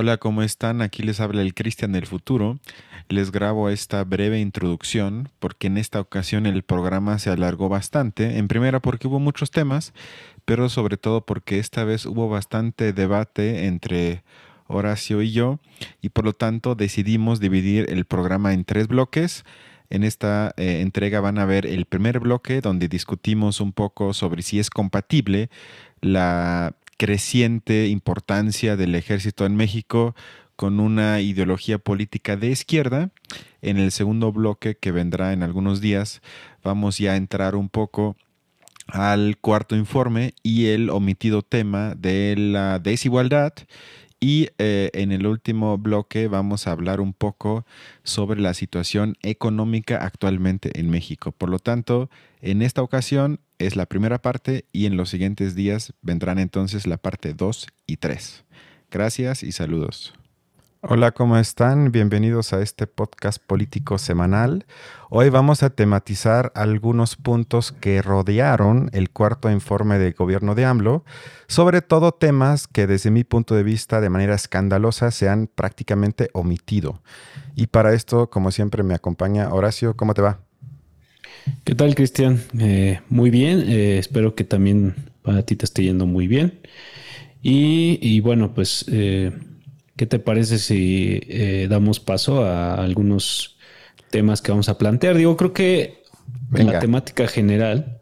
Hola, ¿cómo están? Aquí les habla el Cristian del futuro. Les grabo esta breve introducción porque en esta ocasión el programa se alargó bastante. En primera porque hubo muchos temas, pero sobre todo porque esta vez hubo bastante debate entre Horacio y yo y por lo tanto decidimos dividir el programa en tres bloques. En esta eh, entrega van a ver el primer bloque donde discutimos un poco sobre si es compatible la creciente importancia del ejército en México con una ideología política de izquierda. En el segundo bloque que vendrá en algunos días vamos ya a entrar un poco al cuarto informe y el omitido tema de la desigualdad y eh, en el último bloque vamos a hablar un poco sobre la situación económica actualmente en México. Por lo tanto, en esta ocasión es la primera parte y en los siguientes días vendrán entonces la parte 2 y 3. Gracias y saludos. Hola, ¿cómo están? Bienvenidos a este podcast político semanal. Hoy vamos a tematizar algunos puntos que rodearon el cuarto informe de gobierno de AMLO, sobre todo temas que desde mi punto de vista de manera escandalosa se han prácticamente omitido. Y para esto, como siempre, me acompaña Horacio. ¿Cómo te va? ¿Qué tal, Cristian? Eh, muy bien. Eh, espero que también para ti te esté yendo muy bien. Y, bueno, pues... Eh, ¿Qué te parece si damos paso a algunos temas que vamos a plantear? Digo, creo que la temática general,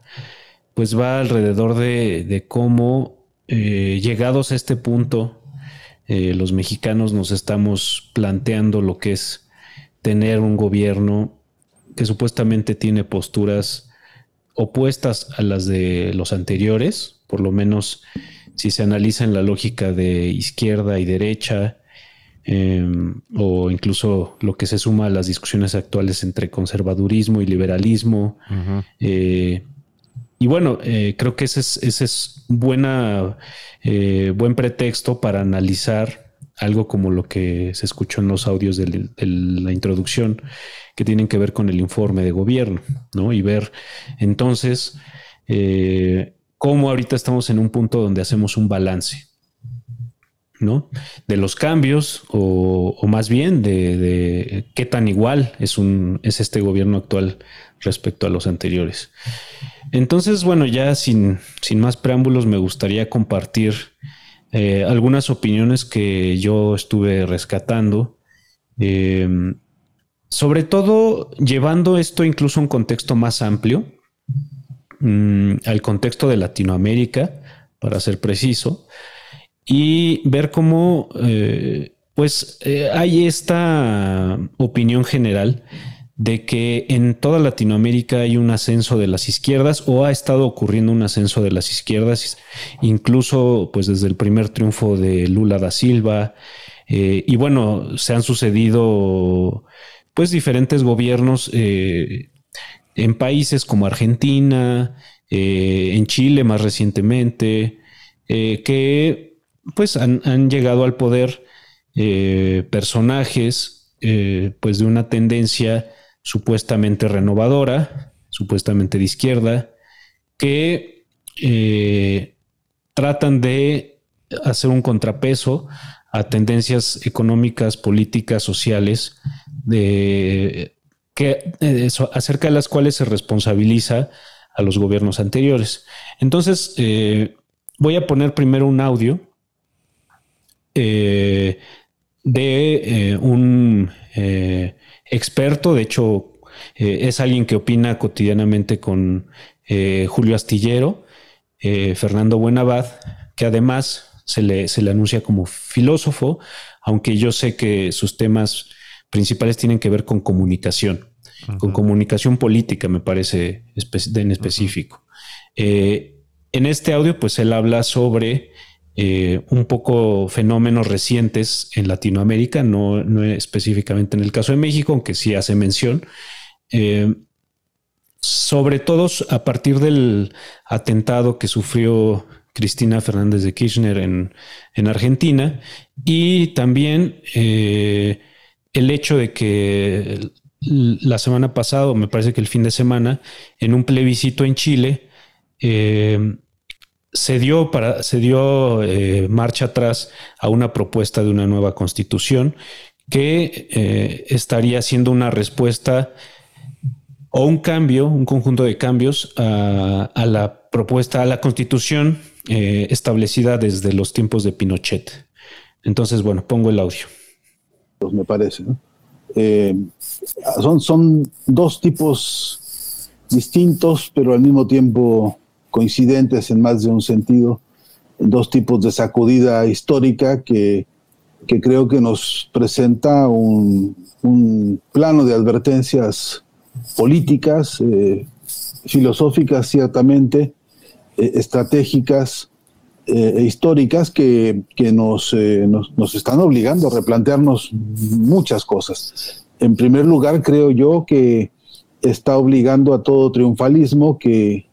pues va alrededor de, cómo, llegados a este punto, los mexicanos nos estamos planteando lo que es tener un gobierno que supuestamente tiene posturas opuestas a las de los anteriores, por lo menos si se analiza en la lógica de izquierda y derecha, Em, o incluso lo que se suma a las discusiones actuales entre conservadurismo y liberalismo. Eh, y bueno, eh, creo que ese es, ese es buena, eh, buen pretexto para analizar algo como lo que se escuchó en los audios de, la introducción, que tienen que ver con el informe de gobierno, ¿no? Y ver entonces cómo ahorita estamos en un punto donde hacemos un balance. ¿no? De los cambios o, más bien de, qué tan igual es, este gobierno actual respecto a los anteriores. Entonces, bueno, ya sin más preámbulos, me gustaría compartir eh, algunas opiniones que yo estuve rescatando, em, sobre todo llevando esto incluso a un contexto más amplio, mm, al contexto de Latinoamérica, para ser preciso, y ver cómo, eh, pues, eh, hay esta opinión general de que en toda Latinoamérica hay un ascenso de las izquierdas o ha estado ocurriendo un ascenso de las izquierdas, incluso pues desde el primer triunfo de Lula da Silva. Eh, y bueno, se han sucedido pues diferentes gobiernos en países como Argentina, en Chile más recientemente, que pues han, llegado al poder eh, personajes eh, pues de una tendencia supuestamente renovadora, supuestamente de izquierda, que eh, tratan de hacer un contrapeso a tendencias económicas, políticas, sociales, de, que, acerca de las cuales se responsabiliza a los gobiernos anteriores. Entonces, voy a poner primero un audio eh, de eh, un eh, experto, de hecho es alguien que opina cotidianamente con Julio Astillero, Fernando Buenabad, que además se le, se le anuncia como filósofo, aunque yo sé que sus temas principales tienen que ver con comunicación, con comunicación política, me parece en específico. en este audio, pues él habla sobre eh, un poco fenómenos recientes en Latinoamérica, no, específicamente en el caso de México, aunque sí hace mención. Eh, sobre todo a partir del atentado que sufrió Cristina Fernández de Kirchner en, Argentina y también eh, el hecho de que la semana pasada, me parece que el fin de semana, en un plebiscito en Chile, se dio, para, se dio eh, marcha atrás a una propuesta de una nueva constitución que eh, estaría siendo una respuesta o un cambio, un conjunto de cambios a, la propuesta, a la constitución eh, establecida desde los tiempos de Pinochet. Entonces, bueno, pongo el audio. Pues me parece. son, son dos tipos distintos, pero al mismo tiempo coincidentes en más de un sentido, dos tipos de sacudida histórica que, creo que nos presenta un, plano de advertencias políticas, eh, filosóficas ciertamente, eh, estratégicas eh, e históricas que, nos, nos, nos, están obligando a replantearnos muchas cosas. En primer lugar, creo yo que está obligando a todo triunfalismo que,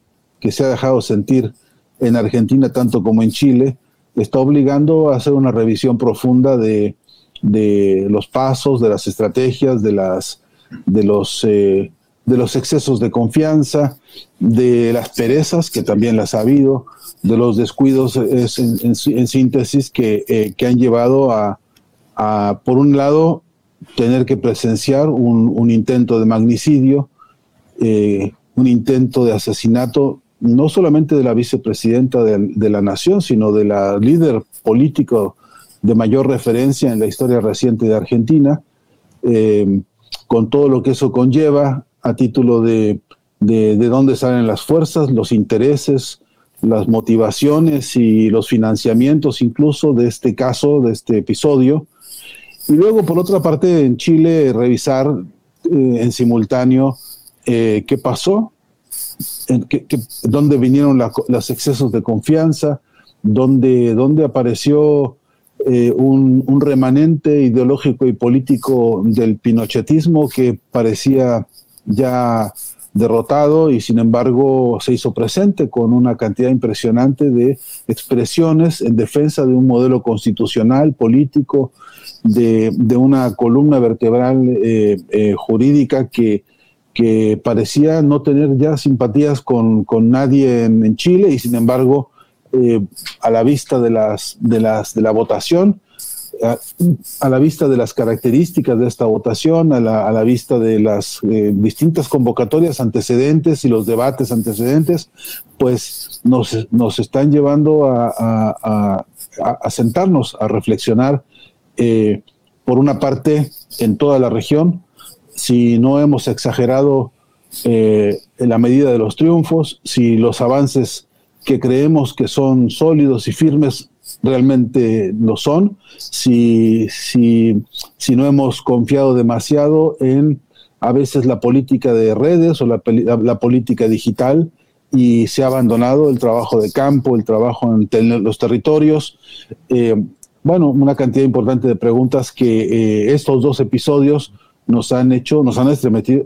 que se ha dejado sentir en Argentina tanto como en Chile, está obligando a hacer una revisión profunda de, los pasos, de las estrategias, de, las, de, los, eh, de los excesos de confianza, de las perezas, que también las ha habido, de los descuidos en, síntesis que, eh, que, han llevado a, por un lado, tener que presenciar un, intento de magnicidio, eh, un intento de asesinato no solamente de la vicepresidenta de, la nación, sino de la líder político de mayor referencia en la historia reciente de Argentina, eh, con todo lo que eso conlleva a título de, de, dónde salen las fuerzas, los intereses, las motivaciones y los financiamientos incluso de este caso, de este episodio. Y luego, por otra parte, en Chile, revisar eh, en simultáneo eh, qué pasó, que, donde vinieron los excesos de confianza, donde, donde apareció eh, un, remanente ideológico y político del pinochetismo que parecía ya derrotado y sin embargo se hizo presente con una cantidad impresionante de expresiones en defensa de un modelo constitucional, político, de, una columna vertebral eh, eh, jurídica que que parecía no tener ya simpatías con, nadie en, Chile y sin embargo, eh, a la vista de, las, de, las, de la votación, a, la vista de las características de esta votación, a la, vista de las eh, distintas convocatorias antecedentes y los debates antecedentes, pues nos, nos están llevando a, sentarnos, a reflexionar, eh, por una parte, en toda la región, si no hemos exagerado eh, en la medida de los triunfos, si los avances que creemos que son sólidos y firmes realmente lo son, si, si, si no hemos confiado demasiado en a veces la política de redes o la, la, política digital y se ha abandonado el trabajo de campo, el trabajo en los territorios. Eh, bueno, una cantidad importante de preguntas que eh, estos dos episodios nos han hecho, nos han estremecido,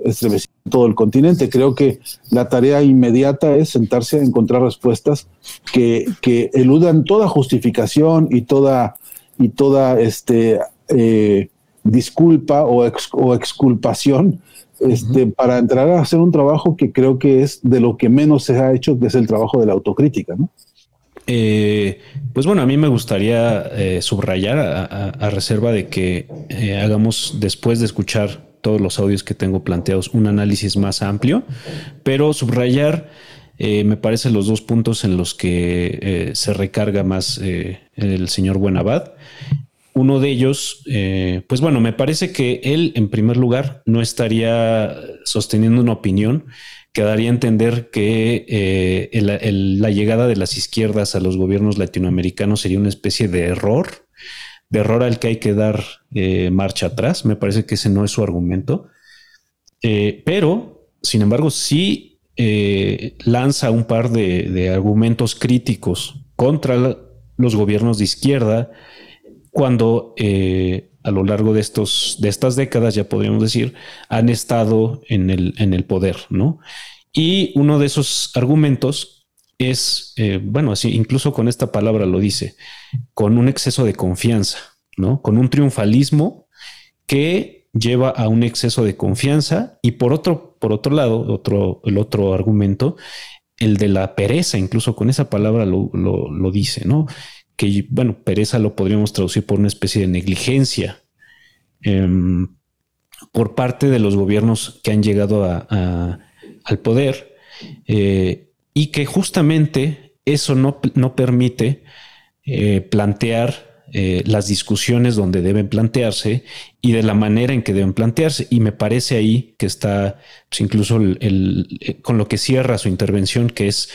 todo el continente. Creo que la tarea inmediata es sentarse a encontrar respuestas que, eludan toda justificación y toda, y toda este, eh, disculpa o, o exculpación este, para entrar a hacer un trabajo que creo que es de lo que menos se ha hecho, que es el trabajo de la autocrítica. ¿no? Eh, pues bueno, a mí me gustaría eh, subrayar a, reserva de que eh, hagamos después de escuchar todos los audios que tengo planteados un análisis más amplio, pero subrayar me parece los dos puntos en los que se recarga más el señor Buenabad. Uno de ellos, pues bueno, me parece que él en primer lugar no estaría sosteniendo una opinión que daría a entender que eh, la llegada de las izquierdas a los gobiernos latinoamericanos sería una especie de error, de error al que hay que dar eh, marcha atrás. Me parece que ese no es su argumento. Eh, pero, sin embargo, sí lanza un par de, argumentos críticos contra los gobiernos de izquierda cuando a lo largo de, estos, de estas décadas, ya podríamos decir, han estado en el, en el poder, ¿no? Y uno de esos argumentos es, eh, bueno, así incluso con esta palabra lo dice, con un exceso de confianza, ¿no? Con un triunfalismo que lleva a un exceso de confianza y por otro, por otro lado, otro, el otro argumento el de la pereza, incluso con esa palabra lo, dice, ¿no? Que, bueno, pereza lo podríamos traducir por una especie de negligencia em, por parte de los gobiernos que han llegado al poder eh, y que justamente eso no, no permite eh, plantear eh, las discusiones donde deben plantearse y de la manera en que deben plantearse. Y me parece ahí que está pues, incluso el, con lo que cierra su intervención, que es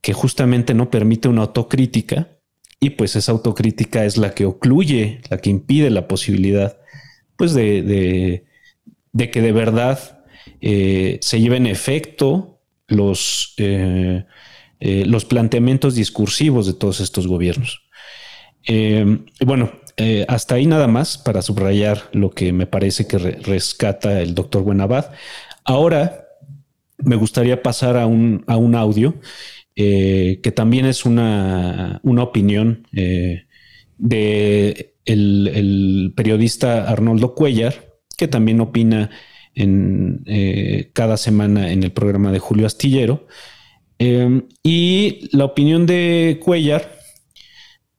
que justamente no permite una autocrítica y pues esa autocrítica es la que ocluye, la que impide la posibilidad pues de, que de verdad eh, se lleven efecto los, los planteamientos discursivos de todos estos gobiernos. Eh, bueno, eh, hasta ahí nada más para subrayar lo que me parece que rescata el doctor Buenabad. Ahora me gustaría pasar a un, a un audio eh, que también es una, una opinión de el, periodista Arnoldo Cuellar, que también opina en, cada semana en el programa de Julio Astillero. y la opinión de Cuellar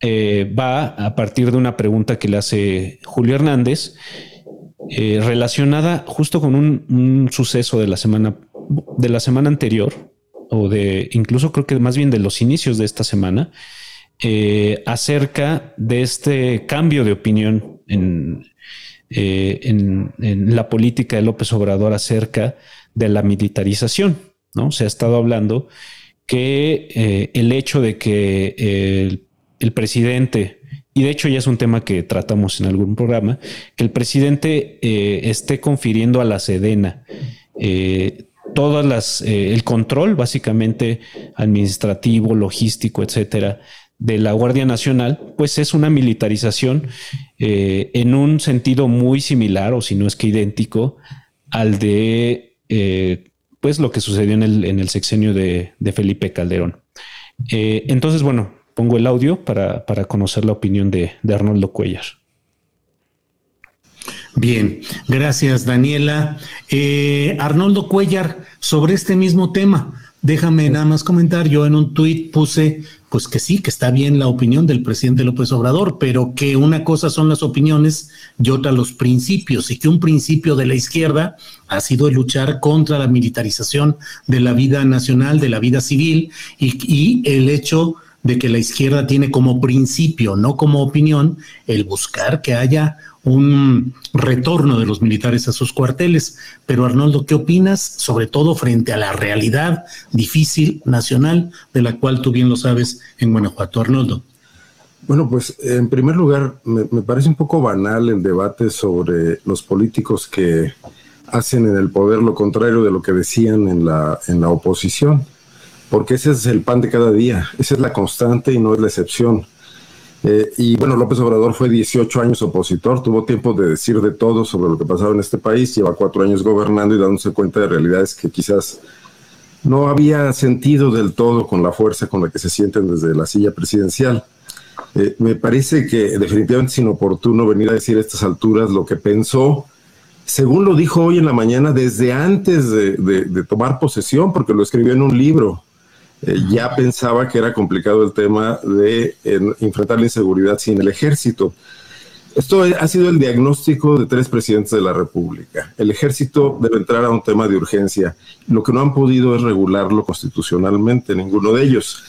eh, va a partir de una pregunta que le hace Julio Hernández, eh, relacionada justo con un, suceso de la semana de la semana anterior, o de incluso creo que más bien de los inicios de esta semana, eh, acerca de este cambio de opinión en, en, la política de López Obrador acerca de la militarización. ¿no? Se ha estado hablando que el hecho de que el el presidente, y de hecho ya es un tema que tratamos en algún programa, que el presidente eh, esté confiriendo a la Sedena eh, todas las, eh, el control básicamente administrativo, logístico, etcétera, de la Guardia Nacional, pues es una militarización en un sentido muy similar, o si no es que idéntico, al de pues lo que sucedió en el, en el sexenio de, de Felipe Calderón. entonces, bueno, pongo el audio para, conocer la opinión de, Arnoldo Cuellar. Bien, gracias Daniela. Eh, Arnoldo Cuellar, sobre este mismo tema, déjame nada más comentar, yo en un tuit puse, pues que sí, que está bien la opinión del presidente López Obrador, pero que una cosa son las opiniones y otra los principios, y que un principio de la izquierda ha sido luchar contra la militarización de la vida nacional, de la vida civil, y, y el hecho de que la izquierda tiene como principio, no como opinión, el buscar que haya un retorno de los militares a sus cuarteles. Pero Arnoldo, ¿qué opinas, sobre todo frente a la realidad difícil nacional de la cual tú bien lo sabes en Guanajuato, Arnoldo? Bueno, pues en primer lugar, me, parece un poco banal el debate sobre los políticos que hacen en el poder lo contrario de lo que decían en la, en la oposición porque ese es el pan de cada día, esa es la constante y no es la excepción. Eh, y bueno, López Obrador fue 18 años opositor, tuvo tiempo de decir de todo sobre lo que pasaba en este país, lleva cuatro años gobernando y dándose cuenta de realidades que quizás no había sentido del todo con la fuerza con la que se sienten desde la silla presidencial. Eh, me parece que definitivamente es inoportuno venir a decir a estas alturas lo que pensó, según lo dijo hoy en la mañana, desde antes de tomar posesión, porque lo escribió en un libro. Eh, ya pensaba que era complicado el tema de enfrentar la inseguridad sin el ejército. Esto ha sido el diagnóstico de tres presidentes de la República. El ejército debe entrar a un tema de urgencia. Lo que no han podido es regularlo constitucionalmente, ninguno de ellos,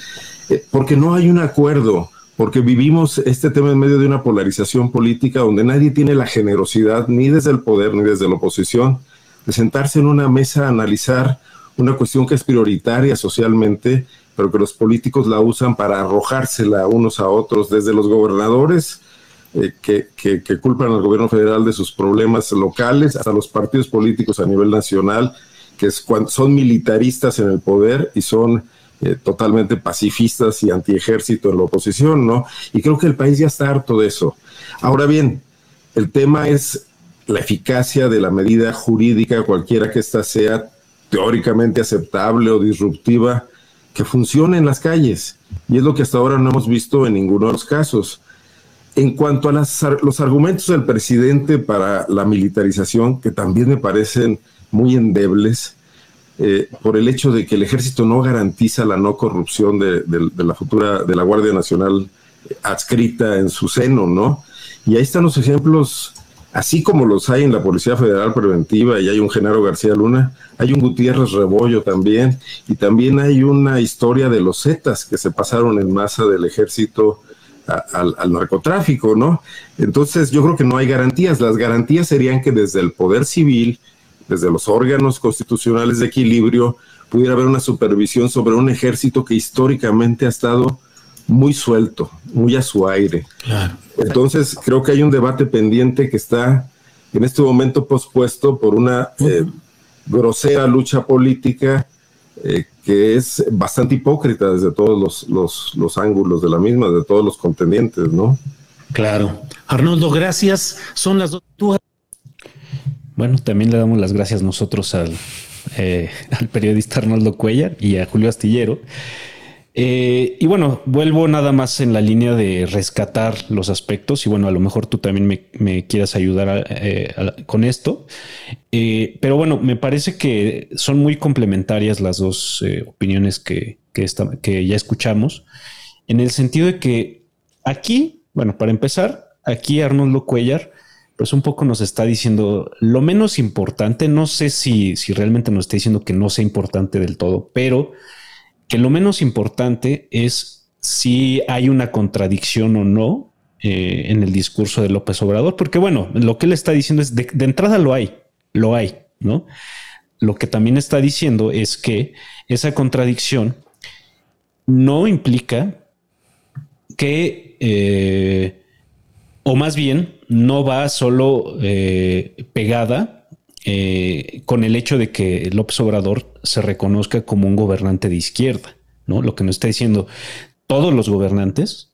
eh, porque no hay un acuerdo, porque vivimos este tema en medio de una polarización política donde nadie tiene la generosidad, ni desde el poder ni desde la oposición, de sentarse en una mesa a analizar una cuestión que es prioritaria socialmente, pero que los políticos la usan para arrojársela unos a otros, desde los gobernadores eh, que, que, culpan al gobierno federal de sus problemas locales, hasta los partidos políticos a nivel nacional, que son militaristas en el poder y son eh, totalmente pacifistas y antiejército en la oposición, ¿no? Y creo que el país ya está harto de eso. Ahora bien, el tema es la eficacia de la medida jurídica, cualquiera que ésta sea, teóricamente aceptable o disruptiva que funcione en las calles. Y es lo que hasta ahora no hemos visto en ninguno de los casos. En cuanto a los argumentos del presidente para la militarización, que también me parecen muy endebles, eh, por el hecho de que el ejército no garantiza la no corrupción de, la futura, de la Guardia Nacional adscrita en su seno, ¿no? Y ahí están los ejemplos, así como los hay en la Policía Federal Preventiva y hay un Genaro García Luna, hay un Gutiérrez Rebollo también, y también hay una historia de los Zetas que se pasaron en masa del ejército al, al, narcotráfico, ¿no? Entonces yo creo que no hay garantías. Las garantías serían que desde el Poder Civil desde los órganos constitucionales de equilibrio, pudiera haber una supervisión sobre un ejército que históricamente ha estado muy suelto, muy a su aire. Entonces, creo que hay un debate pendiente que está en este momento pospuesto por una eh, grosera lucha política eh, que es bastante hipócrita desde todos los, los, ángulos de la misma, de todos los contendientes, ¿no? Claro. Arnoldo, gracias. Son las dos. Bueno, también le damos las gracias nosotros al, eh, al periodista Arnoldo Cuellar y a Julio Astillero. Eh, y bueno, vuelvo nada más en la línea de rescatar los aspectos y bueno, a lo mejor tú también me, quieras ayudar eh, con esto. pero bueno, me parece que son muy complementarias las dos opiniones que, que, que ya escuchamos, en el sentido de que aquí, bueno, para empezar, aquí Arnoldo Cuellar pues un poco nos está diciendo lo menos importante, no sé si, si realmente nos está diciendo que no sea importante del todo, pero que lo menos importante es si hay una contradicción o no eh, en el discurso de López Obrador, porque bueno, lo que él está diciendo es de, de entrada lo hay, lo hay, ¿no? Lo que también está diciendo es que esa contradicción no implica que, eh, o más bien, no va solo eh, pegada eh, con el hecho de que López Obrador se reconozca como un gobernante de izquierda, ¿no? Lo que nos está diciendo, todos los gobernantes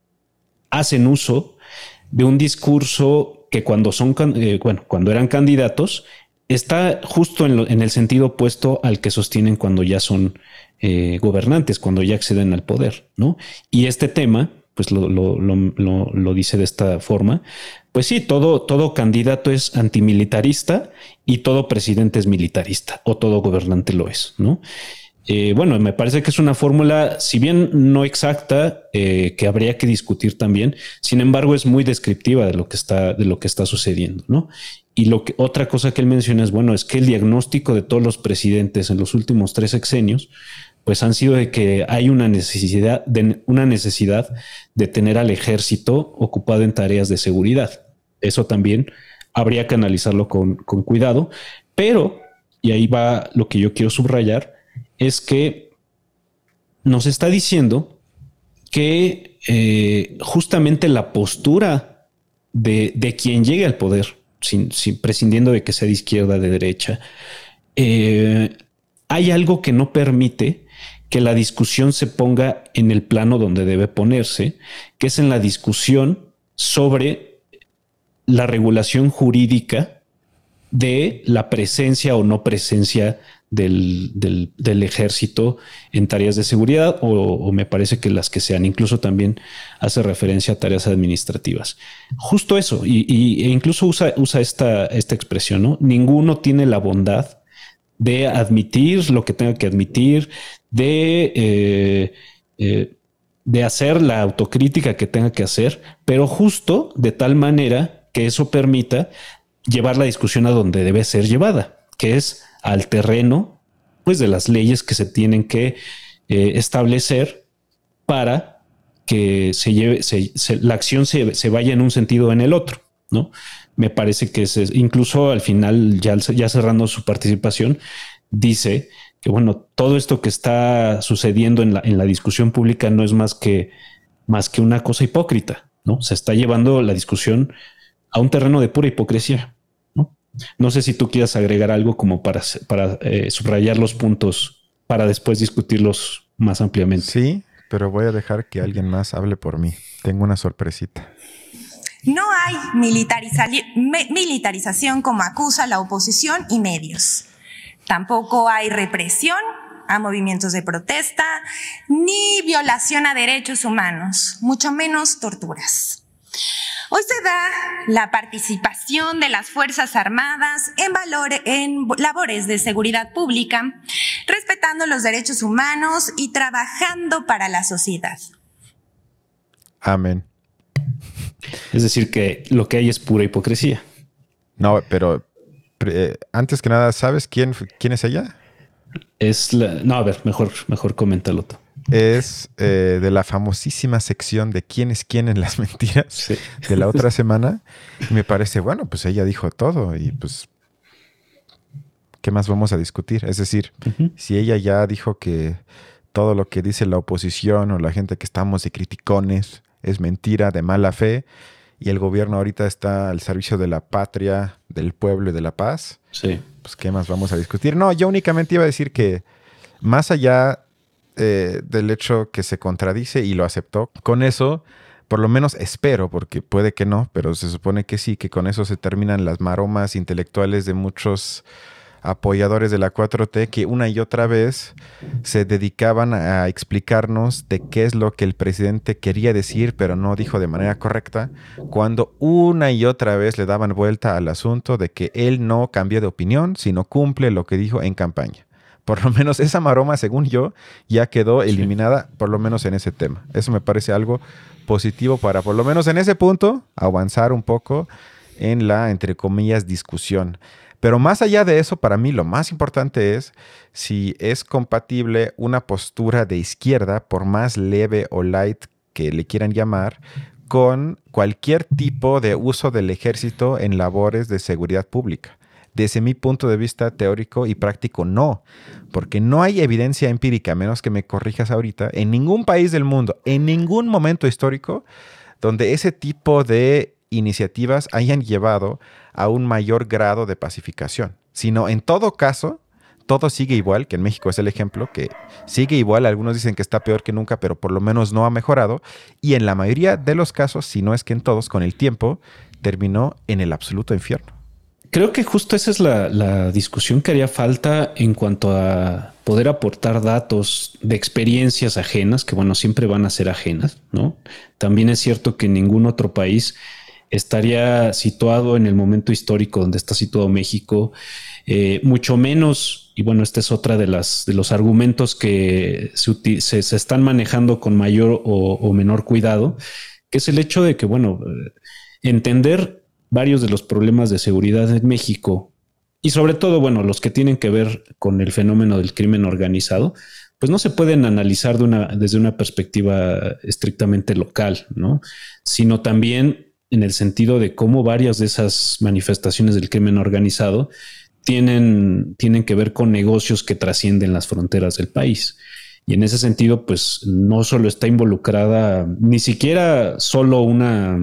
hacen uso de un discurso que cuando son, eh, bueno, cuando eran candidatos, está justo en, el sentido opuesto al que sostienen cuando ya son gobernantes, cuando ya acceden al poder, ¿no? Y este tema, pues lo, lo, dice de esta forma, pues sí, todo, todo candidato es antimilitarista y todo presidente es militarista o todo gobernante lo es, ¿no? Eh, bueno, me parece que es una fórmula, si bien no exacta, eh, que habría que discutir también. Sin embargo, es muy descriptiva de lo que está, de lo que está sucediendo, ¿no? Y lo que otra cosa que él menciona es bueno, es que el diagnóstico de todos los presidentes en los últimos tres sexenios, pues han sido de que hay una necesidad de una necesidad de tener al ejército ocupado en tareas de seguridad. Eso también habría que analizarlo con, cuidado, pero, y ahí va lo que yo quiero subrayar, es que nos está diciendo que eh, justamente la postura de, quien llegue al poder, sin, prescindiendo de que sea de izquierda, de derecha, eh, hay algo que no permite que la discusión se ponga en el plano donde debe ponerse, que es en la discusión sobre la regulación jurídica de la presencia o no presencia del, ejército en tareas de seguridad o, me parece que las que sean, incluso también hace referencia a tareas administrativas. Justo eso, y, e incluso usa, usa esta, esta expresión, ¿no? Ninguno tiene la bondad de admitir lo que tenga que admitir, de, eh, eh, de hacer la autocrítica que tenga que hacer, pero justo de tal manera que eso permita llevar la discusión a donde debe ser llevada, que es al terreno pues, de las leyes que se tienen que eh, establecer para que se lleve, la acción se, vaya en un sentido o en el otro, ¿no? Me parece que es, incluso al final, ya, ya cerrando su participación, dice que bueno, todo esto que está sucediendo en la, en la discusión pública no es más que, más que una cosa hipócrita, ¿no? Se está llevando la discusión a un terreno de pura hipocresía. No, no sé si tú quieras agregar algo como para, para eh, subrayar los puntos para después discutirlos más ampliamente. Sí, pero voy a dejar que alguien más hable por mí. Tengo una sorpresita. No hay militarización como acusa la oposición y medios. Tampoco hay represión a movimientos de protesta, ni violación a derechos humanos, mucho menos torturas. Hoy se da la participación de las Fuerzas Armadas en, en labores de seguridad pública, respetando los derechos humanos y trabajando para la sociedad. Amén. Es decir, que lo que hay es pura hipocresía. No, pero eh, antes que nada, ¿sabes quién, quién es ella? Es la. No, a ver, mejor, mejor coméntalo tú es eh, de la famosísima sección de quién es quién en las mentiras de la otra semana. Y me parece, bueno, pues ella dijo todo y pues, ¿qué más vamos a discutir? Es decir, si ella ya dijo que todo lo que dice la oposición o la gente que estamos de criticones es mentira, de mala fe, y el gobierno ahorita está al servicio de la patria, del pueblo y de la paz, sí. pues ¿qué más vamos a discutir? No, yo únicamente iba a decir que más allá eh, del hecho que se contradice y lo aceptó. Con eso, por lo menos espero, porque puede que no, pero se supone que sí, que con eso se terminan las maromas intelectuales de muchos apoyadores de la 4T que una y otra vez se dedicaban a explicarnos de qué es lo que el presidente quería decir, pero no dijo de manera correcta, cuando una y otra vez le daban vuelta al asunto de que él no cambia de opinión, sino cumple lo que dijo en campaña por lo menos esa maroma, según yo, ya quedó eliminada, por lo menos en ese tema. Eso me parece algo positivo para, por lo menos en ese punto, avanzar un poco en la, entre comillas, discusión. Pero más allá de eso, para mí lo más importante es si es compatible una postura de izquierda, por más leve o light que le quieran llamar, con cualquier tipo de uso del ejército en labores de seguridad pública. Desde mi punto de vista teórico y práctico, no, porque no hay evidencia empírica, menos que me corrijas ahorita, en ningún país del mundo, en ningún momento histórico, donde ese tipo de iniciativas hayan llevado a un mayor grado de pacificación, sino en todo caso, todo sigue igual, que en México es el ejemplo, que sigue igual, algunos dicen que está peor que nunca, pero por lo menos no ha mejorado, y en la mayoría de los casos, si no es que en todos, con el tiempo, terminó en el absoluto infierno. Creo que justo esa es la, discusión que haría falta en cuanto a poder aportar datos de experiencias ajenas, que bueno, siempre van a ser ajenas, ¿no? También es cierto que ningún otro país estaría situado en el momento histórico donde está situado México, eh, mucho menos, y bueno, esta es otra de las de los argumentos que se, se, están manejando con mayor o, menor cuidado, que es el hecho de que, bueno, eh, entender varios de los problemas de seguridad en México y sobre todo, bueno, los que tienen que ver con el fenómeno del crimen organizado, pues no se pueden analizar desde una perspectiva estrictamente local, ¿no? Sino también en el sentido de cómo varias de esas manifestaciones del crimen organizado tienen, tienen que ver con negocios que trascienden las fronteras del país. Y en ese sentido, pues no solo está involucrada, ni siquiera solo una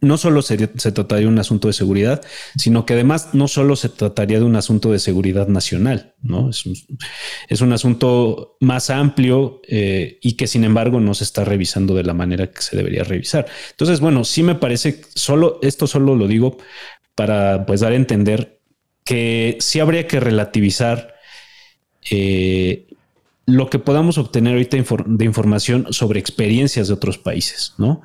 no solo se, trataría de un asunto de seguridad, sino que además no solo se trataría de un asunto de seguridad nacional, ¿no? Es un, asunto más amplio eh, y que sin embargo no se está revisando de la manera que se debería revisar. Entonces, bueno, sí me parece, solo, esto solo lo digo para pues dar a entender que sí habría que relativizar eh, lo que podamos obtener ahorita de información sobre experiencias de otros países, ¿no?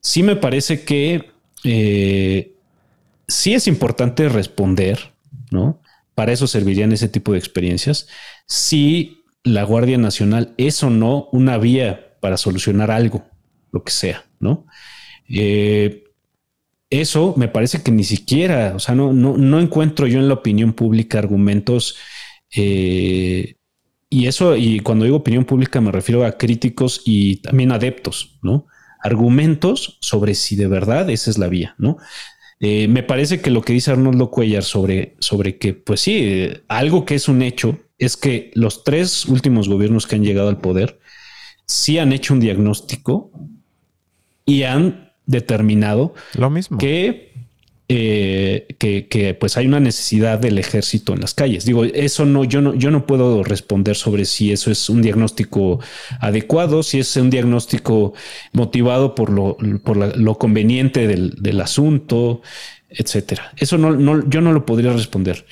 Sí me parece que eh, sí es importante responder, ¿no? Para eso servirían ese tipo de experiencias. Si la Guardia Nacional es o no una vía para solucionar algo, lo que sea, ¿no? Eh, eso me parece que ni siquiera, o sea, no, no, encuentro yo en la opinión pública argumentos eh, y eso, y cuando digo opinión pública me refiero a críticos y también adeptos, ¿no? Argumentos sobre si de verdad esa es la vía, ¿no? Eh, me parece que lo que dice Arnoldo Cuellar sobre, sobre que, pues sí, eh, algo que es un hecho es que los tres últimos gobiernos que han llegado al poder sí han hecho un diagnóstico y han determinado lo mismo que eh, que, pues hay una necesidad del ejército en las calles. Digo, eso no yo, no, yo no puedo responder sobre si eso es un diagnóstico adecuado, si es un diagnóstico motivado por lo, por lo conveniente del, asunto, etcétera. Eso no, no, yo no lo podría responder.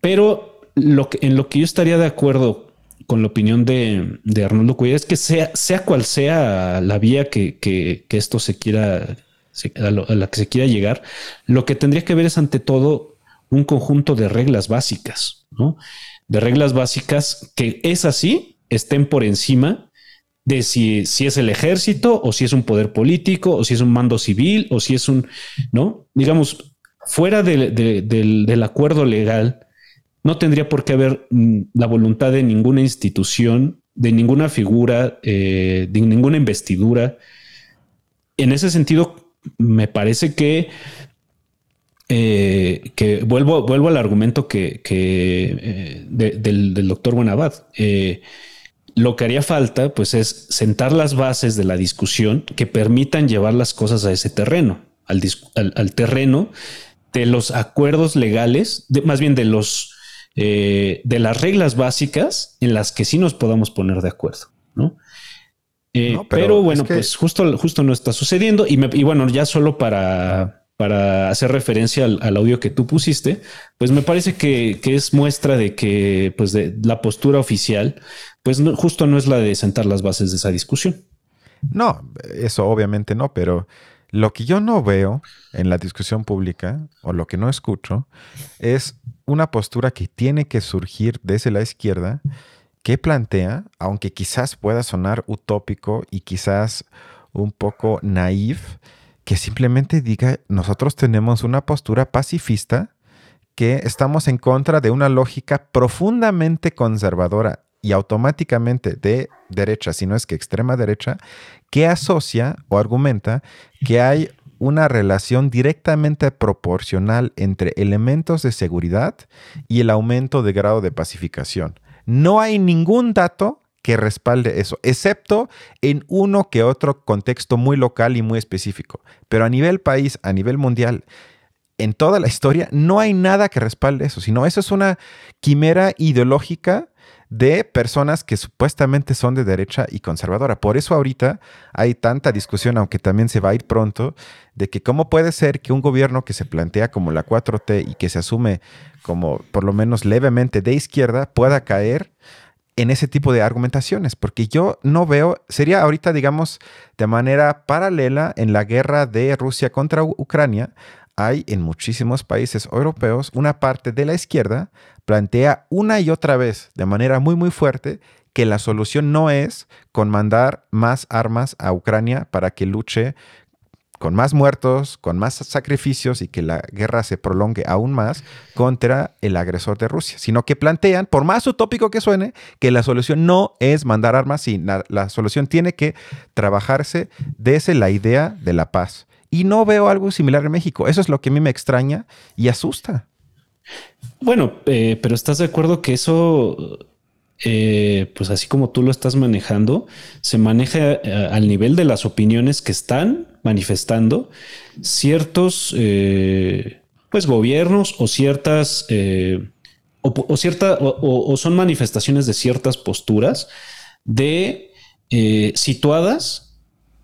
Pero lo que, en lo que yo estaría de acuerdo con la opinión de, Arnoldo Cuellar es que sea, sea cual sea la vía que, que esto se quiera a, la que se quiera llegar, lo que tendría que ver es ante todo un conjunto de reglas básicas, ¿no? De reglas básicas que es así, estén por encima de si, si es el ejército o si es un poder político o si es un mando civil o si es un, ¿no? Digamos, fuera del, acuerdo legal, no tendría por qué haber mm, la voluntad de ninguna institución, de ninguna figura, eh, de ninguna investidura. En ese sentido, me parece que, eh, que vuelvo, vuelvo al argumento que, eh, del, doctor Buenabad. lo que haría falta, pues, es sentar las bases de la discusión que permitan llevar las cosas a ese terreno, al, al terreno de los acuerdos legales, más bien de los eh, de las reglas básicas en las que sí nos podamos poner de acuerdo, ¿no? Eh, pero, bueno, pues justo, justo no está sucediendo. Y, bueno, ya solo para, para hacer referencia al, audio que tú pusiste, pues me parece que, es muestra de que pues de la postura oficial, pues justo no es la de sentar las bases de esa discusión. No, eso obviamente no, pero lo que yo no veo en la discusión pública, o lo que no escucho, es una postura que tiene que surgir desde la izquierda que plantea, aunque quizás pueda sonar utópico y quizás un poco naif, que simplemente diga, nosotros tenemos una postura pacifista que estamos en contra de una lógica profundamente conservadora y automáticamente de derecha, si no es que extrema derecha, que asocia o argumenta que hay una relación directamente proporcional entre elementos de seguridad y el aumento de grado de pacificación. No hay ningún dato que respalde eso, excepto en uno que otro contexto muy local y muy específico. Pero a nivel país, a nivel mundial, en toda la historia, no hay nada que respalde eso, sino eso es una quimera ideológica de personas que supuestamente son de derecha y conservadora. Por eso ahorita hay tanta discusión, aunque también se va a ir pronto, de que cómo puede ser que un gobierno que se plantea como la 4T y que se asume como por lo menos levemente de izquierda pueda caer en ese tipo de argumentaciones, porque yo no veo, sería ahorita, digamos, de manera paralela en la guerra de Rusia contra Ucrania, hay en muchísimos países europeos una parte de la izquierda plantea una y otra vez de manera muy muy fuerte que la solución no es con mandar más armas a Ucrania para que luche con más muertos, con más sacrificios y que la guerra se prolongue aún más contra el agresor de Rusia, sino que plantean, por más utópico que suene, que la solución no es mandar armas, y la solución tiene que trabajarse desde la idea de la paz. Y no veo algo similar en México. Eso es lo que a mí me extraña y asusta. Bueno, eh, pero ¿estás de acuerdo que eso, eh, pues así como tú lo estás manejando, se maneja eh, al nivel de las opiniones que están manifestando ciertos, pues gobiernos o ciertas, o, cierta, o, son manifestaciones de ciertas posturas de situadas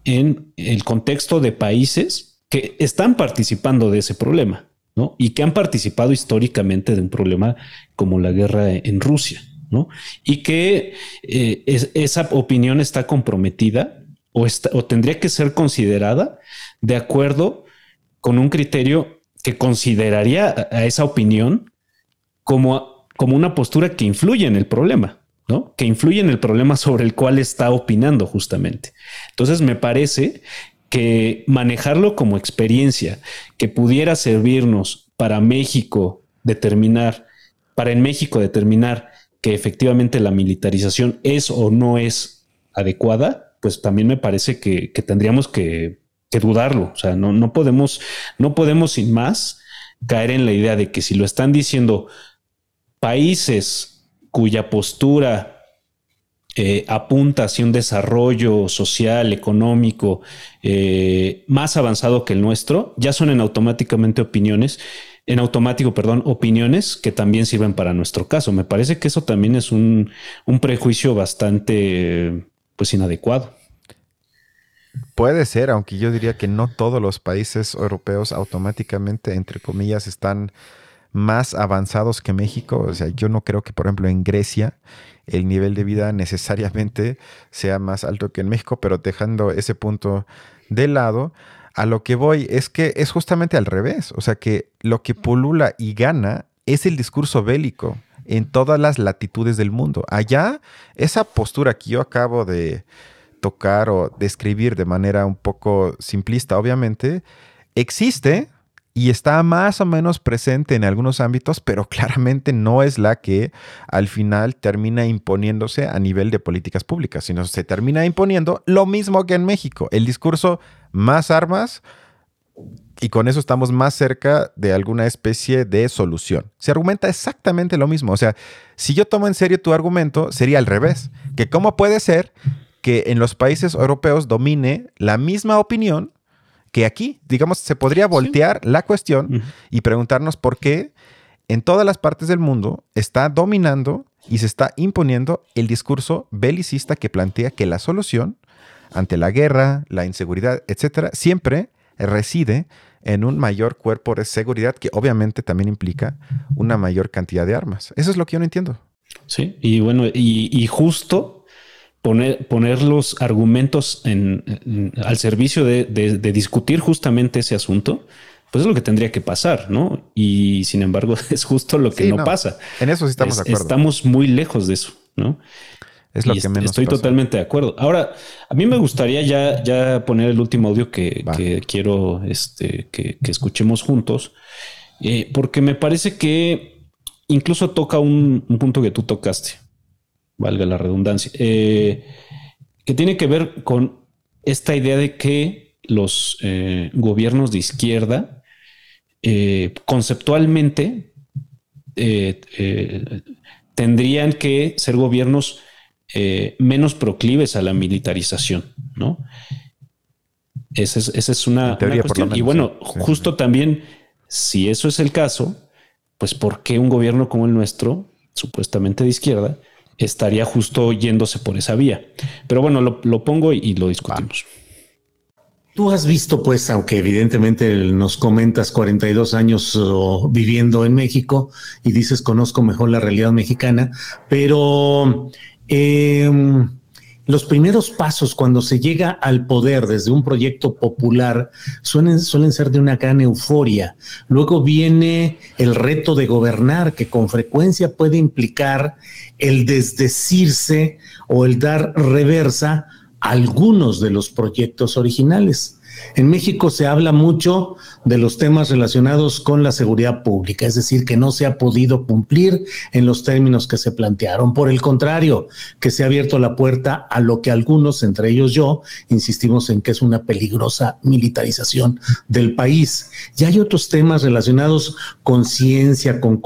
en el contexto de países que están participando de ese problema. ¿No? Y que han participado históricamente de un problema como la guerra en Rusia, ¿no? Y que eh, esa opinión está comprometida o, o tendría que ser considerada de acuerdo con un criterio que consideraría a esa opinión como, como una postura que influye en el problema, ¿no? Que influye en el problema sobre el cual está opinando justamente. Entonces me parece que manejarlo como experiencia que pudiera servirnos para México determinar, para en México determinar que efectivamente la militarización es o no es adecuada, pues también me parece que, tendríamos que, dudarlo. O sea, no, no, podemos, no podemos sin más caer en la idea de que si lo están diciendo países cuya postura eh, apunta hacia un desarrollo social, económico eh, más avanzado que el nuestro, ya son en automáticamente opiniones, en automático, perdón, opiniones que también sirven para nuestro caso. Me parece que eso también es un, un prejuicio bastante, pues, inadecuado. Puede ser, aunque yo diría que no todos los países europeos automáticamente, entre comillas, están más avanzados que México. O sea, yo no creo que, por ejemplo, en Grecia el nivel de vida necesariamente sea más alto que en México, pero dejando ese punto de lado, A lo que voy es que es justamente al revés. O sea que lo que pulula y gana es el discurso bélico en todas las latitudes del mundo. Allá, esa postura que yo acabo de tocar o describir de manera un poco simplista, obviamente, existe y está más o menos presente en algunos ámbitos, pero claramente no es la que al final termina imponiéndose a nivel de políticas públicas, sino se termina imponiendo lo mismo que en México, el discurso más armas, y con eso estamos más cerca de alguna especie de solución. Se argumenta exactamente lo mismo. O sea, si yo tomo en serio tu argumento, sería al revés. Que cómo puede ser que en los países europeos domine la misma opinión que aquí. Digamos, se podría voltear la cuestión y preguntarnos por qué en todas las partes del mundo está dominando y se está imponiendo el discurso belicista que plantea que la solución ante la guerra, la inseguridad, etcétera, siempre reside en un mayor cuerpo de seguridad que obviamente también implica una mayor cantidad de armas. Eso es lo que yo no entiendo. Sí, y bueno, y, justo poner, poner los argumentos en, al servicio de, discutir justamente ese asunto, pues es lo que tendría que pasar, ¿no? Y sin embargo, es justo lo que no, pasa. En eso sí estamos de acuerdo. Estamos muy lejos de eso, ¿no? Es lo que menos. Estoy totalmente de acuerdo. Ahora, a mí me gustaría ya, ya poner el último audio que, quiero este, que, escuchemos juntos, eh, porque me parece que incluso toca un, punto que tú tocaste, valga la redundancia, eh, que tiene que ver con esta idea de que los eh, gobiernos de izquierda conceptualmente tendrían que ser gobiernos eh, menos proclives a la militarización, ¿no? Esa es, una, cuestión. y bueno, justo también, si eso es el caso, pues ¿por qué un gobierno como el nuestro, supuestamente de izquierda, estaría justo yéndose por esa vía? Pero bueno, lo, pongo y, lo discutimos. Tú has visto, pues, aunque evidentemente nos comentas 42 años viviendo en México y dices conozco mejor la realidad mexicana, pero Em, los primeros pasos cuando se llega al poder desde un proyecto popular suelen, suelen, ser de una gran euforia. Luego viene el reto de gobernar, que con frecuencia puede implicar el desdecirse o el dar reversa a algunos de los proyectos originales. En México se habla mucho de los temas relacionados con la seguridad pública, es decir, que no se ha podido cumplir en los términos que se plantearon. Por el contrario, que se ha abierto la puerta a lo que algunos, entre ellos yo, insistimos en que es una peligrosa militarización del país. Y hay otros temas relacionados con ciencia, con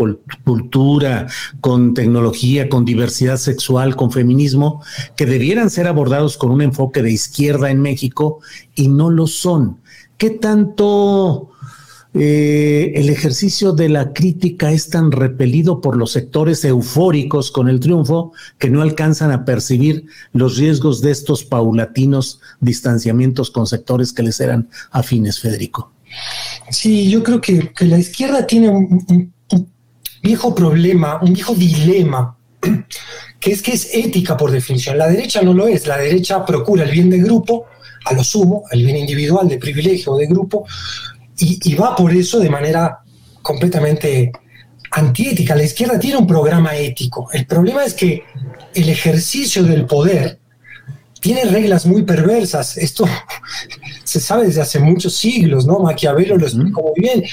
cultura, con tecnología, con diversidad sexual, con feminismo, que debieran ser abordados con un enfoque de izquierda en México y no lo son. ¿Qué tanto eh, el ejercicio de la crítica es tan repelido por los sectores eufóricos con el triunfo que no alcanzan a percibir los riesgos de estos paulatinos distanciamientos con sectores que les eran afines, Federico? Sí, yo creo que, la izquierda tiene un viejo problema, un viejo dilema, que es que es ética por definición. La derecha no lo es, la derecha procura el bien del grupo a lo sumo, el bien individual, de privilegio o de grupo, y, va por eso de manera completamente antiética. La izquierda tiene un programa ético. El problema es que el ejercicio del poder tiene reglas muy perversas. Esto se sabe desde hace muchos siglos, ¿no? Maquiavelo lo explicó muy bien.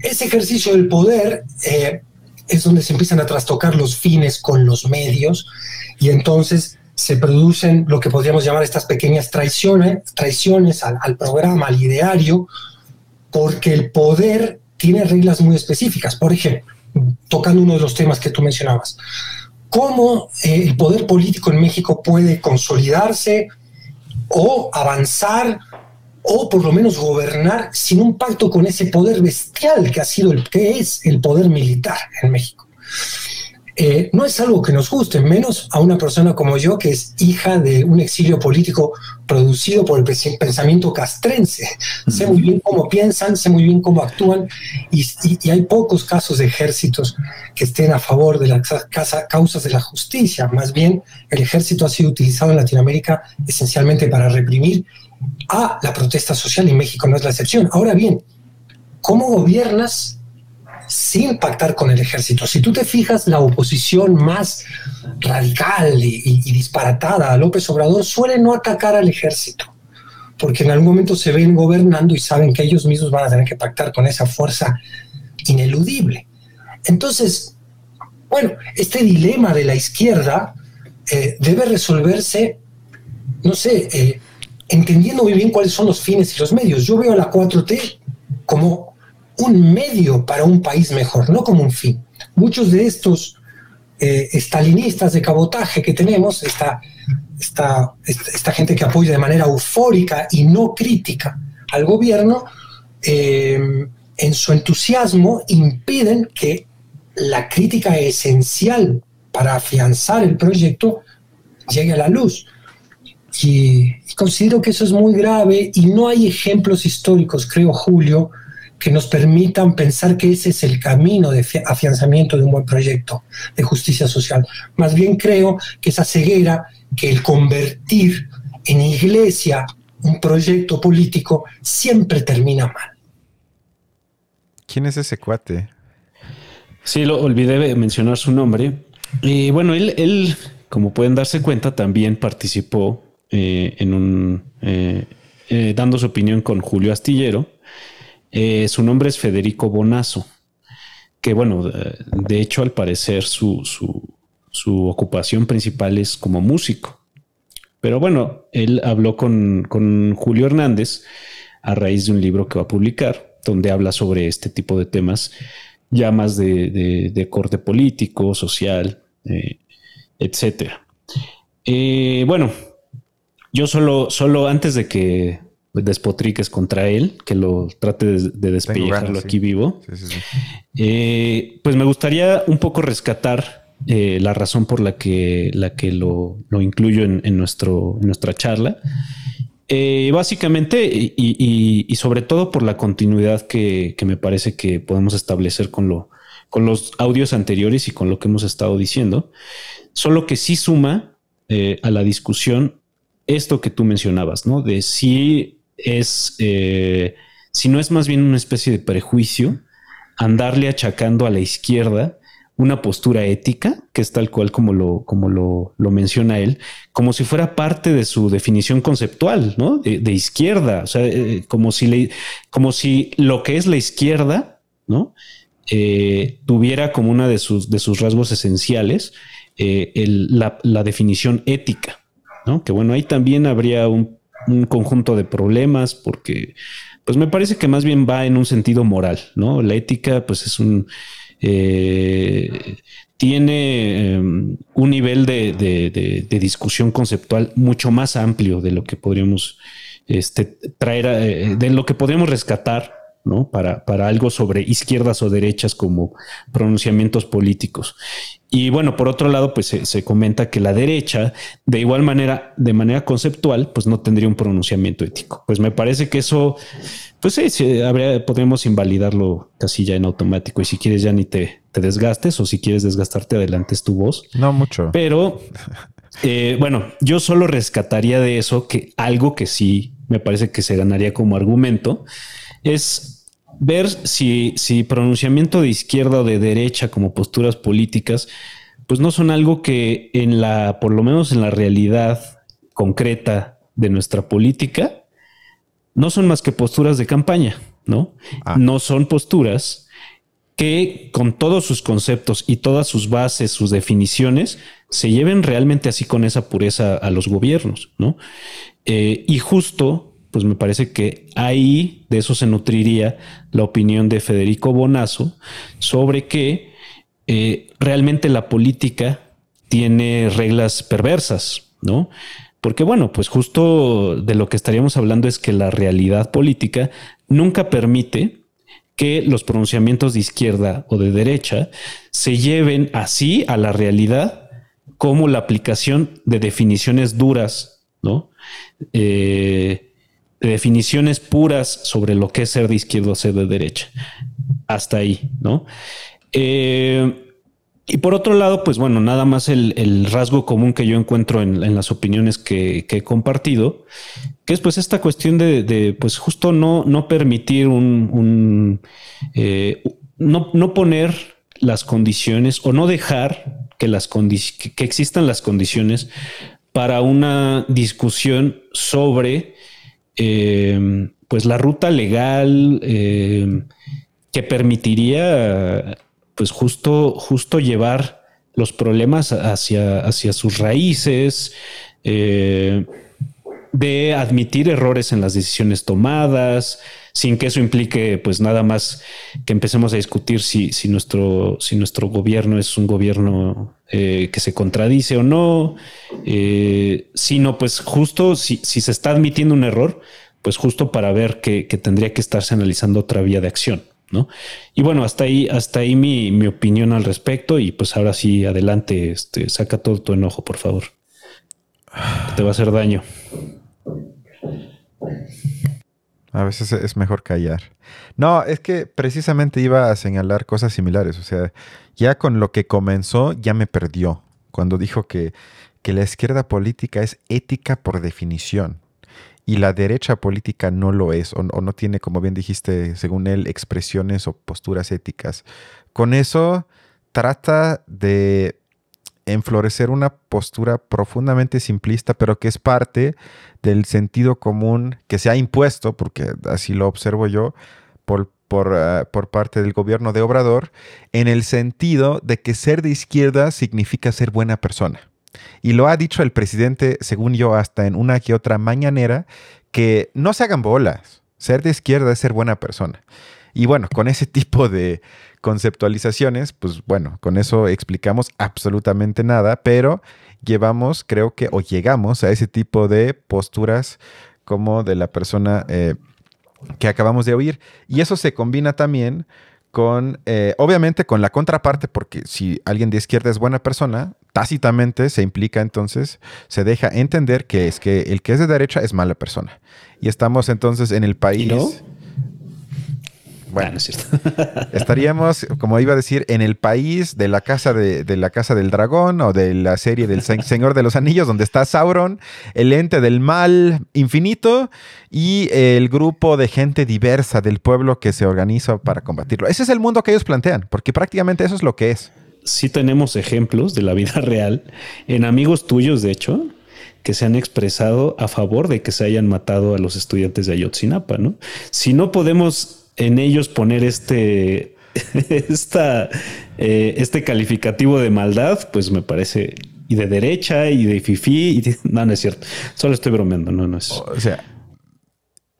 Ese ejercicio del poder eh, es donde se empiezan a trastocar los fines con los medios y entonces se producen lo que podríamos llamar estas pequeñas traiciones, traiciones al, programa, al ideario, porque el poder tiene reglas muy específicas. Por ejemplo, tocando uno de los temas que tú mencionabas, ¿cómo eh, el poder político en México puede consolidarse o avanzar o por lo menos gobernar sin un pacto con ese poder bestial que ha sido el que es el poder militar en México? Eh, no es algo que nos guste, menos a una persona como yo, que es hija de un exilio político producido por el pensamiento castrense. Sé muy bien cómo piensan, sé muy bien cómo actúan, y, hay pocos casos de ejércitos que estén a favor de las causas de la justicia. Más bien, el ejército ha sido utilizado en Latinoamérica esencialmente para reprimir a la protesta social y México no es la excepción. Ahora bien, ¿cómo gobiernas sin pactar con el ejército? Si tú te fijas, la oposición más radical y, disparatada a López Obrador suele no atacar al ejército, porque en algún momento se ven gobernando y saben que ellos mismos van a tener que pactar con esa fuerza ineludible. Entonces, bueno, este dilema de la izquierda eh, debe resolverse, no sé, eh, entendiendo muy bien cuáles son los fines y los medios. Yo veo a la 4T como un medio para un país mejor, no como un fin. Muchos de estos eh, estalinistas de cabotaje que tenemos, esta, esta, esta, gente que apoya de manera eufórica y no crítica al gobierno, en su entusiasmo impiden que la crítica esencial para afianzar el proyecto llegue a la luz. Y, considero que eso es muy grave y no hay ejemplos históricos, creo, Julio, que nos permitan pensar que ese es el camino de afianzamiento de un buen proyecto de justicia social. Más bien creo que esa ceguera, que el convertir en iglesia un proyecto político siempre termina mal. ¿Quién es ese cuate? Sí, lo olvidé mencionar su nombre. Y bueno, él, él como pueden darse cuenta, también participó eh, en un eh, eh, dando su opinión con Julio Astillero. Su nombre es Federico Bonazo, que bueno, de hecho, al parecer su, su, ocupación principal es como músico. Pero bueno, él habló con, con Julio Hernández a raíz de un libro que va a publicar donde habla sobre este tipo de temas ya más de, corte político, social, eh, etcétera. Eh, bueno, yo solo, solo antes de que despotriques contra él, que lo trate de, de aquí vivo, eh, pues me gustaría un poco rescatar la razón por la que, la que lo, incluyo en, nuestro, en nuestra charla. Eh, básicamente, y, sobre todo por la continuidad que, me parece que podemos establecer con, lo, con los audios anteriores y con lo que hemos estado diciendo, solo que sí suma eh, a la discusión esto que tú mencionabas, ¿no? De si es, eh, si no es más bien una especie de prejuicio andarle achacando a la izquierda una postura ética, que es tal cual como lo, como lo, menciona él, como si fuera parte de su definición conceptual, ¿no? De, izquierda, o sea, eh, como, si como si lo que es la izquierda, ¿no? Eh, tuviera como una de sus, de sus rasgos esenciales eh, la, definición ética, ¿no? Que bueno, ahí también habría un, un conjunto de problemas porque, pues me parece que más bien va en un sentido moral, ¿no? La ética, pues es un eh, tiene em, un nivel de, discusión conceptual mucho más amplio de lo que podríamos este, traer, eh, de lo que podríamos rescatar ¿no? Para, para, algo sobre izquierdas o derechas como pronunciamientos políticos. Y bueno, por otro lado, pues se, comenta que la derecha, de igual manera, de manera conceptual, pues no tendría un pronunciamiento ético. Pues me parece que eso, pues sí, habría, podríamos invalidarlo casi ya en automático. Y si quieres ya ni te, te desgastes o si quieres desgastarte, adelante es tu voz. No mucho. Pero eh, bueno, yo solo rescataría de eso que algo que sí me parece que se ganaría como argumento es ver si, si pronunciamiento de izquierda o de derecha como posturas políticas, pues no son algo que en la, por lo menos en la realidad concreta de nuestra política, no son más que posturas de campaña, ¿no? Ah. No son posturas que con todos sus conceptos y todas sus bases, sus definiciones, se lleven realmente así con esa pureza a los gobiernos, ¿no? Eh, y justo pues me parece que ahí de eso se nutriría la opinión de Federico Bonazo sobre que eh, realmente la política tiene reglas perversas, ¿no? Porque bueno, pues justo de lo que estaríamos hablando es que la realidad política nunca permite que los pronunciamientos de izquierda o de derecha se lleven así a la realidad como la aplicación de definiciones duras, ¿no? Eh, definiciones puras sobre lo que es ser de izquierda o ser de derecha. Hasta ahí, ¿no? Eh, y por otro lado, pues bueno, nada más el, rasgo común que yo encuentro en, las opiniones que, he compartido, que es pues esta cuestión de, pues justo no, no permitir un, eh, no, no, poner las condiciones o no dejar que, las que existan las condiciones para una discusión sobre eh, pues la ruta legal eh, que permitiría pues justo, justo llevar los problemas hacia, hacia sus raíces, eh, de admitir errores en las decisiones tomadas, sin que eso implique pues nada más que empecemos a discutir si, si, nuestro, si nuestro gobierno es un gobierno eh, que se contradice o no, eh, sino pues justo si, si, se está admitiendo un error, pues justo para ver que tendría que estarse analizando otra vía de acción. ¿no? Y bueno, hasta ahí, hasta ahí mi, opinión al respecto. Y pues ahora sí, adelante, este, saca todo tu enojo, por favor. Te va a hacer daño. A veces es mejor callar. No, es que precisamente iba a señalar cosas similares. O sea, ya con lo que comenzó, ya me perdió. Cuando dijo que, que la izquierda política es ética por definición y la derecha política no lo es o, no tiene, como bien dijiste, según él, expresiones o posturas éticas. Con eso trata de enflorecer una postura profundamente simplista, pero que es parte del sentido común que se ha impuesto, porque así lo observo yo, por, por, ah, por, parte del gobierno de Obrador, en el sentido de que ser de izquierda significa ser buena persona. Y lo ha dicho el presidente, según yo, hasta en una que otra mañanera, que no se hagan bolas. Ser de izquierda es ser buena persona. Y bueno, con ese tipo de conceptualizaciones, pues bueno, con eso explicamos absolutamente nada, pero llevamos, creo que, o llegamos a ese tipo de posturas como de la persona eh, que acabamos de oír. Y eso se combina también con, eh, obviamente, con la contraparte, porque si alguien de izquierda es buena persona, tácitamente se implica entonces, se deja entender que es que el que es de derecha es mala persona. Y estamos entonces en el país. Bueno, estaríamos, como iba a decir, en el país de la casa de, la casa del dragón o de la serie del Señor de los Anillos, donde está Sauron, el ente del mal infinito y el grupo de gente diversa del pueblo que se organiza para combatirlo. Ese es el mundo que ellos plantean, porque prácticamente eso es lo que es. Sí tenemos ejemplos de la vida real en amigos tuyos, de hecho, que se han expresado a favor de que se hayan matado a los estudiantes de Ayotzinapa, ¿no? Si no podemos en ellos poner este, esta, eh, este calificativo de maldad, pues me parece y de derecha y de fifi. Y no, no es cierto. Solo estoy bromeando. No, no es. O sea,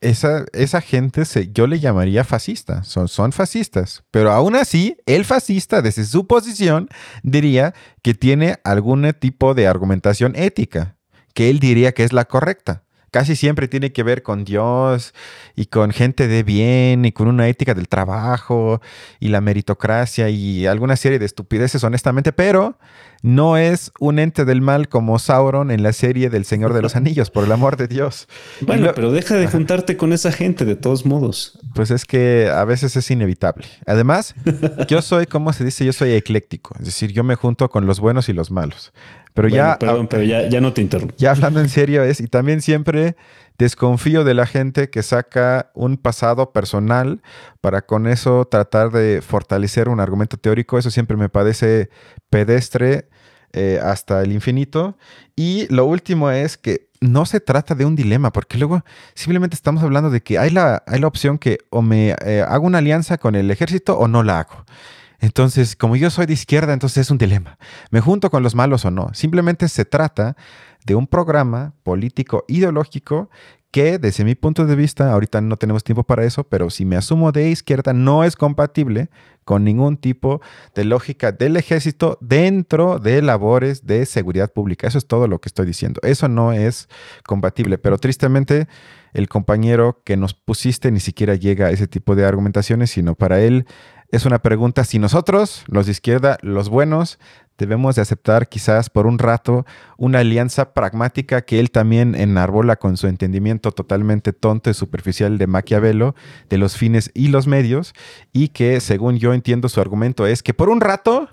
esa, esa gente se, yo le llamaría fascista. Son, son fascistas. Pero aún así, el fascista, desde su posición, diría que tiene algún tipo de argumentación ética, que él diría que es la correcta casi siempre tiene que ver con Dios y con gente de bien y con una ética del trabajo y la meritocracia y alguna serie de estupideces, honestamente, pero no es un ente del mal como Sauron en la serie del Señor de los Anillos, por el amor de Dios. Bueno, pero deja de juntarte con esa gente de todos modos. Pues es que a veces es inevitable. Además, yo soy, como se dice? Yo soy ecléctico, es decir, yo me junto con los buenos y los malos. Pero ya. Perdón, pero ya, ya no te interrumpo. Ya hablando en serio, es, y también siempre desconfío de la gente que saca un pasado personal para con eso tratar de fortalecer un argumento teórico. Eso siempre me parece pedestre eh, hasta el infinito. Y lo último es que no se trata de un dilema, porque luego simplemente estamos hablando de que hay la, hay la opción que o me eh, hago una alianza con el ejército o no la hago. Entonces, como yo soy de izquierda, entonces es un dilema. ¿Me junto con los malos o no? Simplemente se trata de un programa político ideológico que desde mi punto de vista, ahorita no tenemos tiempo para eso, pero si me asumo de izquierda, no es compatible con ningún tipo de lógica del ejército dentro de labores de seguridad pública. Eso es todo lo que estoy diciendo. Eso no es compatible, pero tristemente el compañero que nos pusiste ni siquiera llega a ese tipo de argumentaciones, sino para él es una pregunta si nosotros, los de izquierda, los buenos, debemos de aceptar quizás por un rato una alianza pragmática que él también enarbola con su entendimiento totalmente tonto y superficial de Maquiavelo, de los fines y los medios, y que según yo entiendo su argumento es que por un rato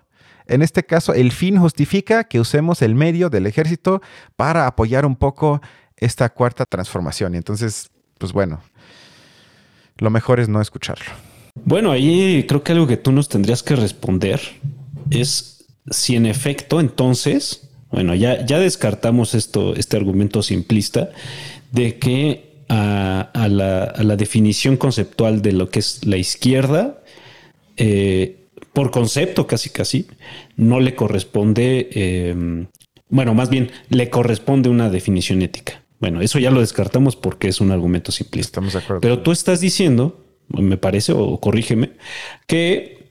En este caso, el fin justifica que usemos el medio del ejército para apoyar un poco esta cuarta transformación. Y entonces, pues bueno, lo mejor es no escucharlo. Bueno, ahí creo que algo que tú nos tendrías que responder es si en efecto entonces, bueno, ya, ya descartamos esto, este argumento simplista de que a, la, definición conceptual de lo que es la izquierda, eh, por concepto casi casi, no le corresponde, em, bueno, más bien le corresponde una definición ética. Bueno, eso ya lo descartamos porque es un argumento simplista. Estamos de acuerdo. Pero tú estás diciendo, me parece, o corrígeme, que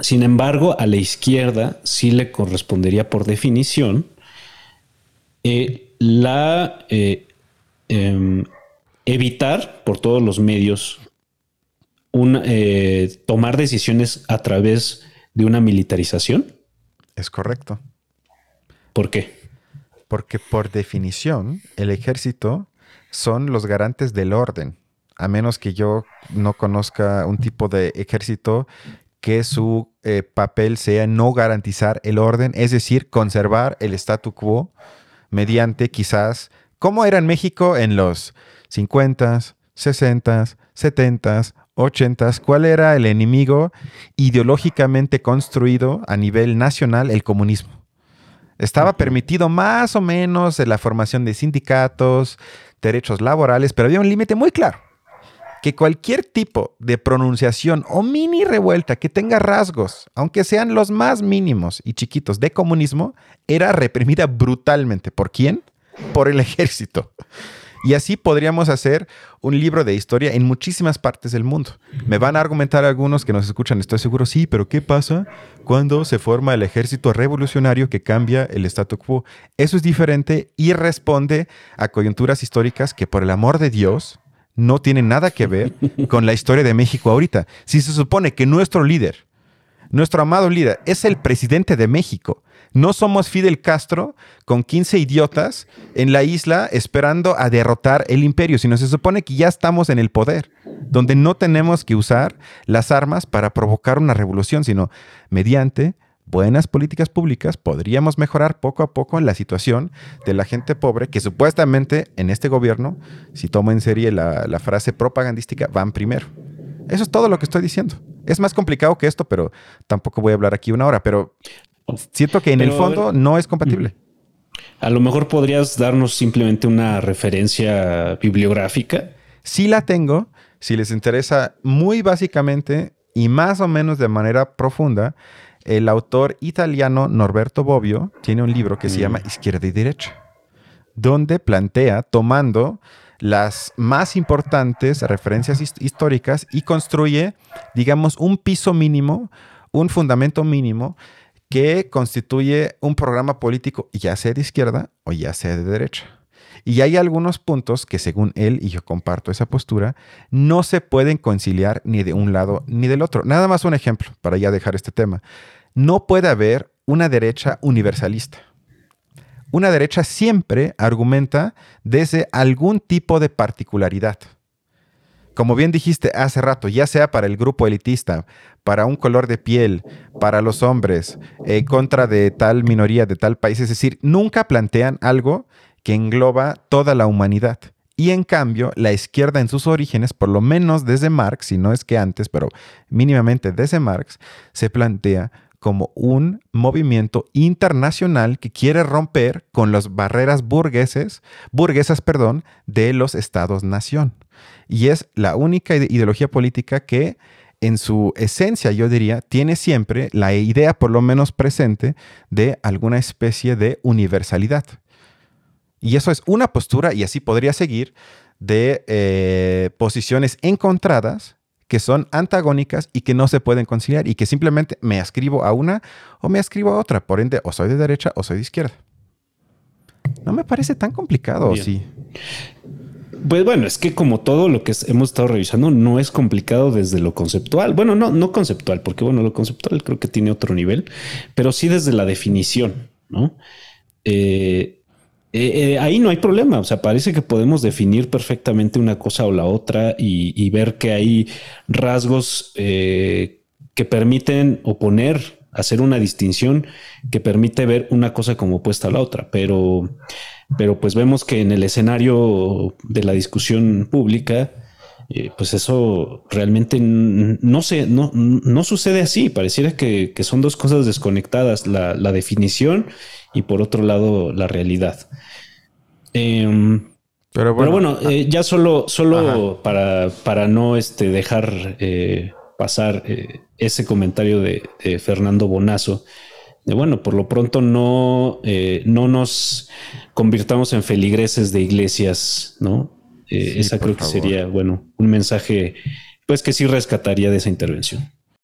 sin embargo a la izquierda sí le correspondería por definición eh, la eh, em, evitar por todos los medios eh, tomar decisiones a través de una militarización. Es correcto. ¿Por qué? Porque por definición el ejército son los garantes del orden, a menos que yo no conozca un tipo de ejército que su eh, papel sea no garantizar el orden, es decir, conservar el statu quo mediante quizás, como era en México en los 50s, 60s, 70s, 80s, cuál era el enemigo ideológicamente construido a nivel nacional, el comunismo. Estaba permitido más o menos la formación de sindicatos, derechos laborales, pero había un límite muy claro que cualquier tipo de pronunciación o mini revuelta que tenga rasgos, aunque sean los más mínimos y chiquitos de comunismo, era reprimida brutalmente. ¿Por quién? Por el ejército. Y así podríamos hacer un libro de historia en muchísimas partes del mundo. Me van a argumentar algunos que nos escuchan, estoy seguro, sí, pero ¿qué pasa cuando se forma el ejército revolucionario que cambia el statu quo? Eso es diferente y responde a coyunturas históricas que por el amor de Dios no tienen nada que ver con la historia de México ahorita. Si se supone que nuestro líder, nuestro amado líder, es el presidente de México, no somos Fidel Castro con 15 idiotas en la isla esperando a derrotar el imperio, sino se supone que ya estamos en el poder, donde no tenemos que usar las armas para provocar una revolución, sino mediante buenas políticas públicas podríamos mejorar poco a poco la situación de la gente pobre que supuestamente en este gobierno, si tomo en serie la, la frase propagandística, van primero. Eso es todo lo que estoy diciendo. Es más complicado que esto, pero tampoco voy a hablar aquí una hora, pero Siento que en el fondo no es compatible. A lo mejor podrías darnos simplemente una referencia bibliográfica. Sí la tengo, si les interesa muy básicamente y más o menos de manera profunda, el autor italiano Norberto Bobbio tiene un libro que se mm. llama Izquierda y Derecha, donde plantea, tomando las más importantes referencias históricas y construye, digamos, un piso mínimo, un fundamento mínimo que constituye un programa político ya sea de izquierda o ya sea de derecha. Y hay algunos puntos que según él, y yo comparto esa postura, no se pueden conciliar ni de un lado ni del otro. Nada más un ejemplo para ya dejar este tema. No puede haber una derecha universalista. Una derecha siempre argumenta desde algún tipo de particularidad como bien dijiste hace rato, ya sea para el grupo elitista, para un color de piel, para los hombres, en contra de tal minoría, de tal país, es decir, nunca plantean algo que engloba toda la humanidad. Y en cambio, la izquierda en sus orígenes, por lo menos desde Marx, si no es que antes, pero mínimamente desde Marx, se plantea como un movimiento internacional que quiere romper con las barreras burgueses, burguesas, perdón, de los estados-nación. Y es la única ideología política que en su esencia, yo diría, tiene siempre la idea, por lo menos presente, de alguna especie de universalidad. Y eso es una postura, y así podría seguir, de eh, posiciones encontradas que son antagónicas y que no se pueden conciliar y que simplemente me ascribo a una o me ascribo a otra. Por ende, o soy de derecha o soy de izquierda. No me parece tan complicado, sí? Pues bueno, es que como todo lo que hemos estado revisando no es complicado desde lo conceptual. Bueno, no, no conceptual, porque bueno, lo conceptual creo que tiene otro nivel, pero sí desde la definición, ¿no? Eh, eh, eh, ahí no hay problema. O sea, parece que podemos definir perfectamente una cosa o la otra y, ver que hay rasgos eh, que permiten oponer hacer una distinción que permite ver una cosa como opuesta a la otra, pero, pero pues vemos que en el escenario de la discusión pública, eh, pues eso realmente no, se, no, no sucede así. Pareciera que, son dos cosas desconectadas, la, definición y por otro lado la realidad. Em, pero bueno, eh, ya solo, solo para, para, no este, dejar eh, pasar ese comentario de, Fernando Bonazo. De, bueno, por lo pronto no, no nos convirtamos en feligreses de iglesias, ¿no? Eh, esa creo que sería, bueno, un mensaje, pues que sí rescataría de esa intervención.